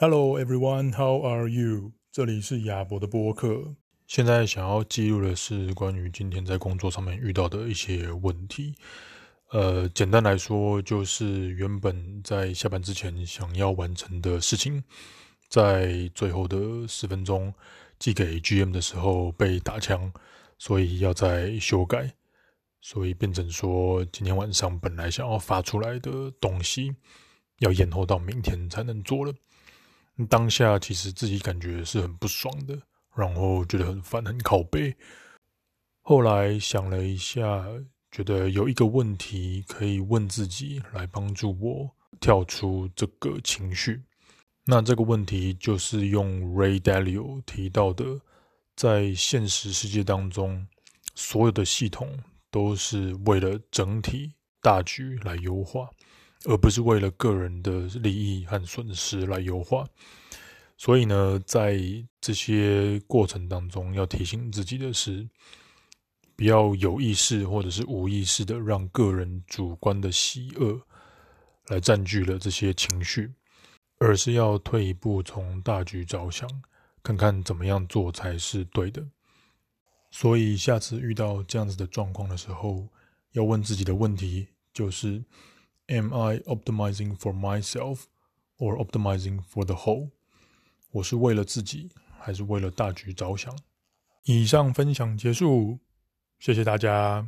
Hello everyone, how are you？这里是亚博的播客。现在想要记录的是关于今天在工作上面遇到的一些问题。呃，简单来说，就是原本在下班之前想要完成的事情，在最后的十分钟寄给 GM 的时候被打枪，所以要再修改，所以变成说今天晚上本来想要发出来的东西，要延后到明天才能做了。当下其实自己感觉是很不爽的，然后觉得很烦、很靠背。后来想了一下，觉得有一个问题可以问自己，来帮助我跳出这个情绪。那这个问题就是用 Ray Dalio 提到的，在现实世界当中，所有的系统都是为了整体大局来优化。而不是为了个人的利益和损失来优化，所以呢，在这些过程当中，要提醒自己的是，不要有意识或者是无意识的让个人主观的喜恶来占据了这些情绪，而是要退一步，从大局着想，看看怎么样做才是对的。所以，下次遇到这样子的状况的时候，要问自己的问题就是。Am I optimizing for myself or optimizing for the whole？我是为了自己，还是为了大局着想？以上分享结束，谢谢大家。